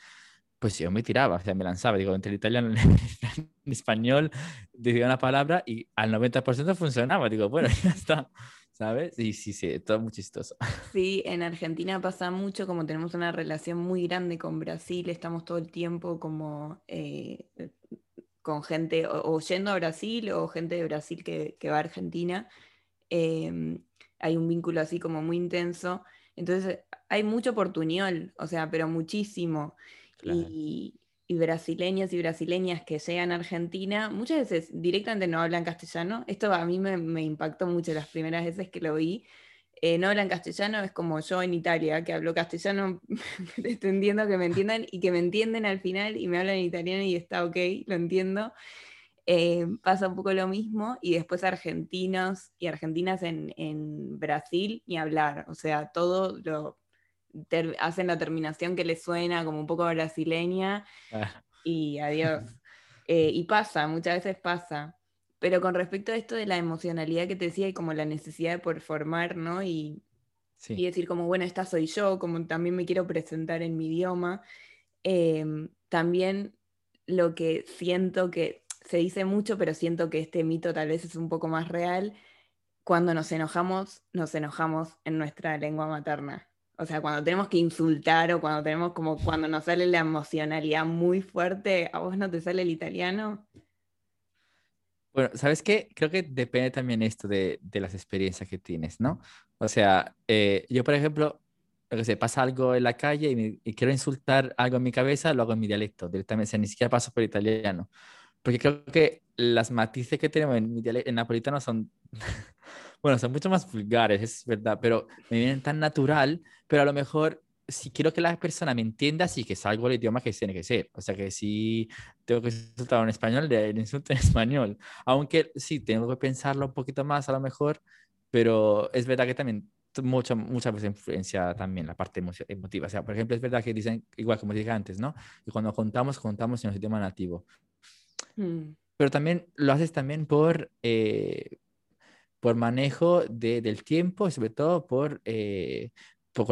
pues yo me tiraba, o sea, me lanzaba, digo, entre el italiano *laughs* y el español, decía una palabra y al 90% funcionaba. Digo, bueno, *laughs* ya está. ¿Sabes? Sí, sí, sí, todo muy chistoso.
Sí, en Argentina pasa mucho, como tenemos una relación muy grande con Brasil, estamos todo el tiempo como eh, con gente o, yendo a Brasil o gente de Brasil que, que va a Argentina Em, hay un vínculo así como muy intenso. Entonces hay mucho portuñol, o sea, pero muchísimo. Y, brasileños y brasileñas que llegan a Argentina, muchas veces directamente no hablan castellano. Esto a mí me, impactó mucho las primeras veces que lo vi. Eh, no hablan castellano, es como yo en Italia, que hablo castellano, *laughs* entiendo que me entiendan y que me entienden al final y me hablan italiano y está ok, lo entiendo. Eh, pasa un poco lo mismo y después argentinos y argentinas en, en Brasil ni hablar, o sea, todo lo hacen la terminación que les suena como un poco brasileña ah. y adiós. *laughs* Eh, y pasa, muchas veces pasa. Pero con respecto a esto de la emocionalidad que te decía y como la necesidad de performar, ¿no? Y, y decir como, bueno, esta soy yo, como también me quiero presentar en mi idioma. Em, también lo que siento que se dice mucho, pero siento que este mito tal vez es un poco más real, cuando nos enojamos, nos enojamos en nuestra lengua materna. O sea, cuando tenemos que insultar o cuando tenemos como cuando nos sale la emocionalidad muy fuerte, ¿a vos no te sale el italiano?
Bueno, ¿sabes qué? Creo que depende también esto de, de las experiencias que tienes, ¿no? O sea, eh, yo, por ejemplo, lo que sé, pasa algo en la calle y, quiero insultar algo en mi cabeza, lo hago en mi dialecto, directamente, o sea, ni siquiera paso por italiano. Porque creo que las matices que tenemos en, en napolitano son *laughs* bueno, son mucho más vulgares, es verdad, pero me vienen tan natural, pero a lo mejor si quiero que la persona me entienda, sí que salgo el idioma que tiene que ser. O sea que si tengo que insultar en español, le insulto en español. Aunque sí, tengo que pensarlo un poquito más a lo mejor, pero es verdad que también mucho, muchas veces influencia también la parte emotiva. O sea, por ejemplo, es verdad que dicen, igual como dije antes, ¿no? Y cuando contamos, contamos en nuestro idioma nativo. Mm. Pero también lo haces también por... Eh, por manejo de, del tiempo y sobre todo por, eh,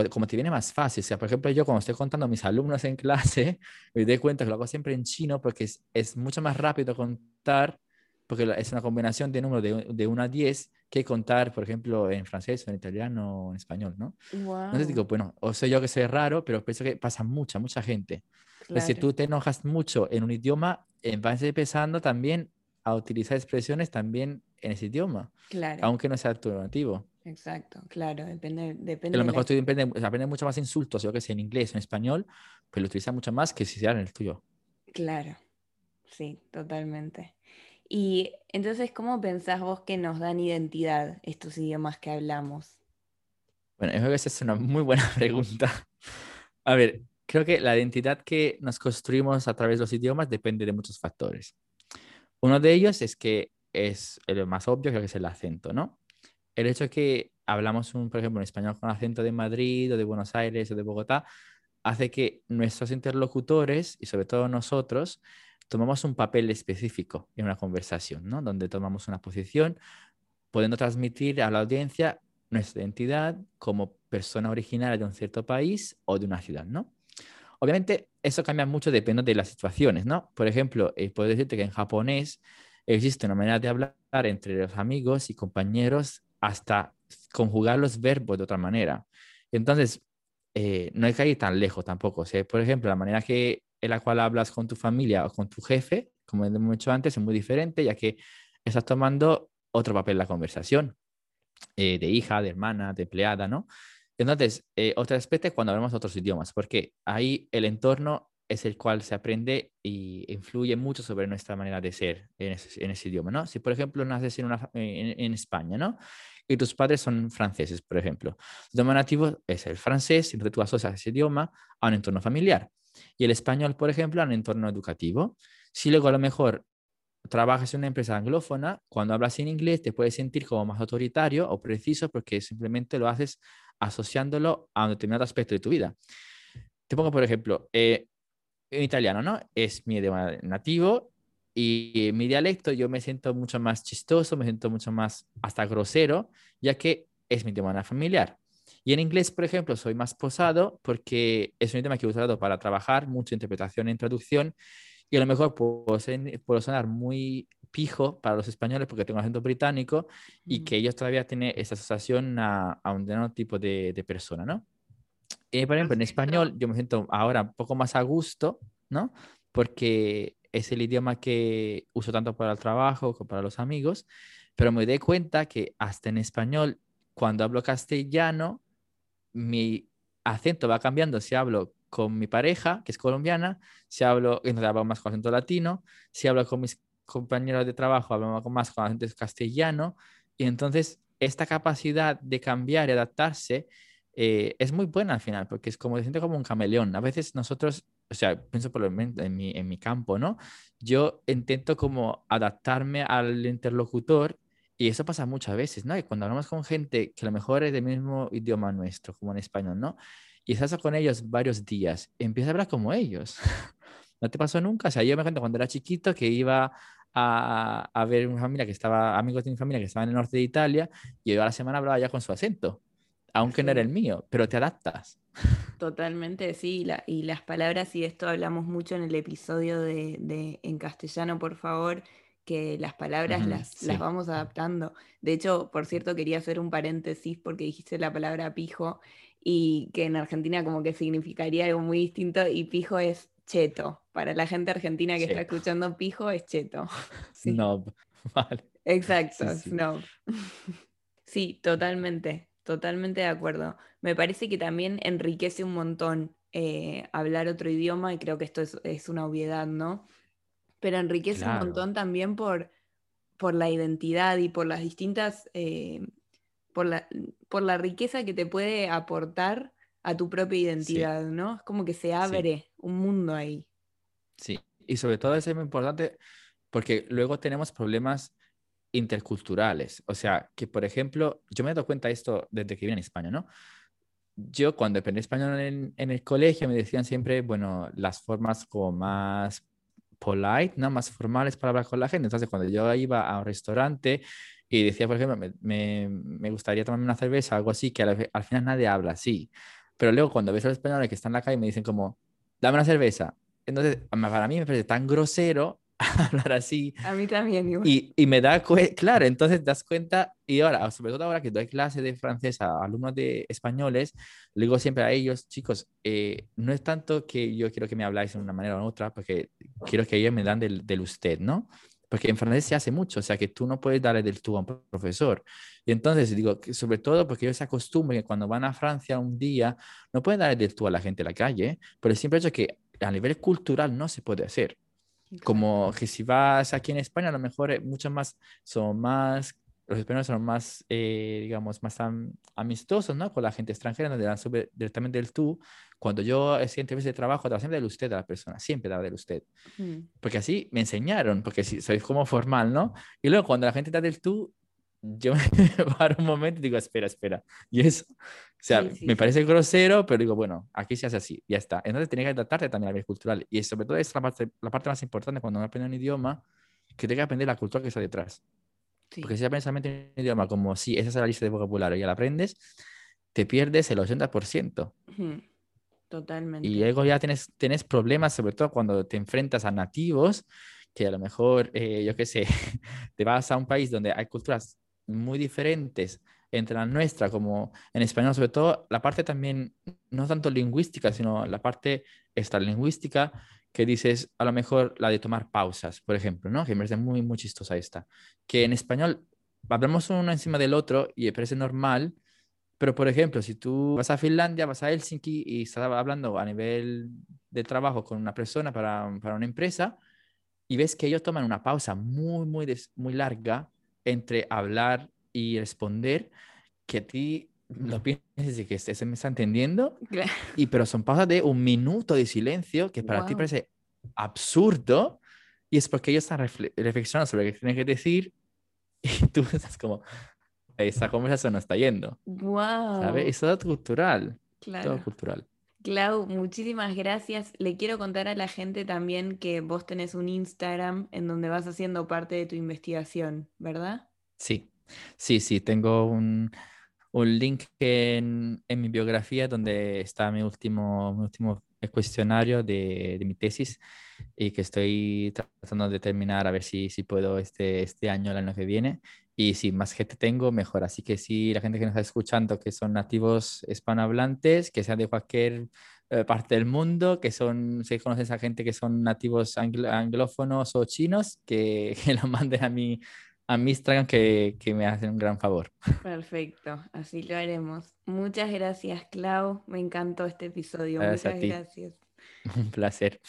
como te viene más fácil. O sea, por ejemplo, yo cuando estoy contando a mis alumnos en clase, *laughs* me doy cuenta que lo hago siempre en chino porque es, es mucho más rápido contar, porque es una combinación de números de, de 1 a 10 que contar, por ejemplo, en francés o en italiano o en español, ¿no? Entonces digo, bueno, o soy yo que soy raro, pero pienso que pasa mucha, mucha gente. Claro. si tú te enojas mucho en un idioma, vas empezando también a utilizar expresiones también en ese idioma. Claro. Aunque no sea tu nativo.
Exacto, claro, depende. depende
a lo mejor tú aprendes, mucho más insultos, yo que sé, en inglés en español, pero lo utilizas mucho más que si sea en el tuyo.
Claro, sí, totalmente. Y entonces, ¿cómo pensás vos que nos dan identidad estos idiomas que hablamos?
Bueno, yo creo que esa es una muy buena *laughs* pregunta. A ver, creo que la identidad que nos construimos a través de los idiomas depende de muchos factores. Uno de ellos es que es el más obvio, creo que es el acento, ¿no? El hecho de que hablamos, un, por ejemplo, en español con acento de Madrid o de Buenos Aires o de Bogotá, hace que nuestros interlocutores y sobre todo nosotros tomamos un papel específico en una conversación, ¿no? Donde tomamos una posición, pudiendo transmitir a la audiencia nuestra identidad como persona originaria de un cierto país o de una ciudad, ¿no? Obviamente, eso cambia mucho dependiendo de las situaciones, ¿no? Por ejemplo, eh, puedo decirte que en japonés existe una manera de hablar entre los amigos y compañeros hasta conjugar los verbos de otra manera. Entonces, eh, no hay que ir tan lejos tampoco. O sea, por ejemplo, la manera en la cual hablas con tu familia o con tu jefe, como hemos dicho antes, es muy diferente, ya que estás tomando otro papel en la conversación, eh, de hija, de hermana, de empleada, ¿no? Entonces, eh, otro aspecto es cuando hablamos otros idiomas, porque ahí el entorno es el cual se aprende y influye mucho sobre nuestra manera de ser en ese, idioma, ¿no? Si, por ejemplo, naces en, una, en, España, ¿no? Y tus padres son franceses, por ejemplo. Tu idioma nativo es el francés, entonces tú asocias ese idioma a un entorno familiar. Y el español, por ejemplo, a un entorno educativo. Si luego a lo mejor trabajas en una empresa anglófona, cuando hablas en inglés te puedes sentir como más autoritario o preciso porque simplemente lo haces asociándolo a un determinado aspecto de tu vida. Te pongo, por ejemplo, eh, en italiano, ¿no? Es mi idioma nativo y mi dialecto yo me siento mucho más chistoso, me siento mucho más hasta grosero, ya que es mi idioma familiar. Y en inglés, por ejemplo, soy más posado porque es un idioma que he usado para trabajar, mucha interpretación y traducción, y a lo mejor puedo, sonar muy pijo para los españoles porque tengo acento británico y que ellos todavía tienen esa asociación a, a un determinado tipo de, de persona, ¿no? Eh, por ejemplo, en español yo me siento ahora un poco más a gusto, ¿no? Porque es el idioma que uso tanto para el trabajo como para los amigos, pero me doy cuenta que hasta en español, cuando hablo castellano, mi acento va cambiando si hablo con mi pareja, que es colombiana, si hablo, entonces hablo más con acento latino, si hablo con mis compañeros de trabajo, hablo más con acento castellano, y entonces esta capacidad de cambiar y adaptarse eh, es muy buena al final, porque es como, se siente como un camaleón. A veces nosotros, o sea, pienso por lo menos en mi, en mi campo, ¿no? Yo intento como adaptarme al interlocutor y eso pasa muchas veces, ¿no? Y cuando hablamos con gente que a lo mejor es del mismo idioma nuestro, como en español, ¿no? Y estás con ellos varios días, empieza a hablar como ellos. *laughs* ¿No te pasó nunca? O sea, yo me cuento cuando era chiquito que iba a, a, ver una familia que estaba, amigos de mi familia que estaban en el norte de Italia, y yo a la semana hablaba ya con su acento aunque no era el mío, pero te adaptas.
Totalmente, sí, y, las palabras, y de esto hablamos mucho en el episodio de, en castellano, por favor, que las palabras las, las vamos adaptando. De hecho, por cierto, quería hacer un paréntesis porque dijiste la palabra pijo y que en Argentina como que significaría algo muy distinto y pijo es cheto. Para la gente argentina que está escuchando pijo es cheto. *laughs*
Snob, *laughs* vale.
Exacto, snob. *laughs* Sí, totalmente. Totalmente de acuerdo. Me parece que también enriquece un montón eh, hablar otro idioma y creo que esto es, una obviedad, ¿no? Pero enriquece un montón también por, por la identidad y por las distintas, eh, por, la, por la riqueza que te puede aportar a tu propia identidad, ¿no? Es como que se abre un mundo ahí.
Sí, y sobre todo es muy importante porque luego tenemos problemas interculturales. O sea, que por ejemplo, yo me he dado cuenta de esto desde que vine a España, ¿no? Yo cuando aprendí español en, el colegio me decían siempre, bueno, las formas como más polite, ¿no? Más formales para hablar con la gente. Entonces, cuando yo iba a un restaurante y decía, por ejemplo, me, me, gustaría tomarme una cerveza, algo así, que al, al, final nadie habla así. Pero luego cuando ves a los españoles que están en la calle me dicen como, dame una cerveza. Entonces, para mí me parece tan grosero *laughs* hablar así.
A mí también.
Y, y, me da, claro, entonces das cuenta, y ahora, sobre todo ahora que doy clase de francés a alumnos de españoles, le digo siempre a ellos, chicos, eh, no es tanto que yo quiero que me habláis de una manera u otra, porque quiero que ellos me dan del, del usted, ¿no? Porque en francés se hace mucho, o sea que tú no puedes darle del tú a un profesor. Y entonces digo, que sobre todo porque ellos se acostumbran que cuando van a Francia un día, no pueden darle del tú a la gente en la calle, por el simple hecho que a nivel cultural no se puede hacer. Como que si vas aquí en España, a lo mejor eh, muchos más son más, los españoles son más, eh, digamos, más amistosos, ¿no? Con la gente extranjera, donde dan directamente el tú. Cuando yo siempre veces de trabajo, daba siempre del usted a la persona, siempre daba del usted. Porque así me enseñaron, porque si soy como formal, ¿no? Y luego cuando la gente da del tú, yo me *laughs* paro un momento y digo, espera, espera. Y eso, o sea, me parece grosero, pero digo, bueno, aquí se hace así, ya está. Entonces tenía que adaptarte también a la vida cultural. Y sobre todo es la parte, la parte más importante cuando uno aprende un idioma, que tenga que aprender la cultura que está detrás. Porque si aprendes solamente un idioma como si esa es la lista de vocabulario y ya la aprendes, te pierdes el 80%.
Totalmente.
Y luego ya tienes, tienes problemas, sobre todo cuando te enfrentas a nativos, que a lo mejor, eh, yo qué sé, *laughs* te vas a un país donde hay culturas muy diferentes entre la nuestra, como en español, sobre todo la parte también, no tanto lingüística, sino la parte lingüística que dices, a lo mejor la de tomar pausas, por ejemplo, ¿no? Que me parece muy, muy chistosa esta. Que en español hablamos uno encima del otro y parece normal, pero por ejemplo, si tú vas a Finlandia, vas a Helsinki y estás hablando a nivel de trabajo con una persona para, para una empresa y ves que ellos toman una pausa muy, muy, muy larga entre hablar y responder que a ti lo piensas y que se me está entendiendo, y, pero son pausas de un minuto de silencio que para ti parece absurdo y es porque ellos están reflexionando sobre lo que tienen que decir *laughs* y tú estás como, esta conversación no está yendo.
Wow.
¿Sabes? Es todo cultural. Claro. Todo cultural.
Clau, muchísimas gracias. Le quiero contar a la gente también que vos tenés un Instagram en donde vas haciendo parte de tu investigación, ¿verdad?
Sí, sí, sí, tengo un, link en, mi biografía donde está mi último, último cuestionario de, mi tesis y que estoy tratando de terminar a ver si, si puedo este, este año, el año que viene. Y si más gente tengo, mejor. Así que si la gente que nos está escuchando, que son nativos hispanohablantes, que sean de cualquier eh, parte del mundo, que son, si conoces a gente que son nativos anglófonos o chinos, que, *laughs* que lo manden a mi, Amistad que, que me hacen un gran favor.
Perfecto, así lo haremos. Muchas gracias, Clau. Me encantó este episodio. Muchas gracias. *laughs*
Un placer.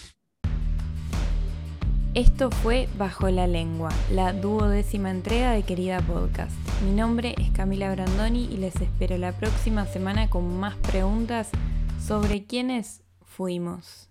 Esto fue Bajo la Lengua, la duodécima entrega de Querida Podcast. Mi nombre es Camila Brandoni y les espero la próxima semana con más preguntas sobre quiénes fuimos.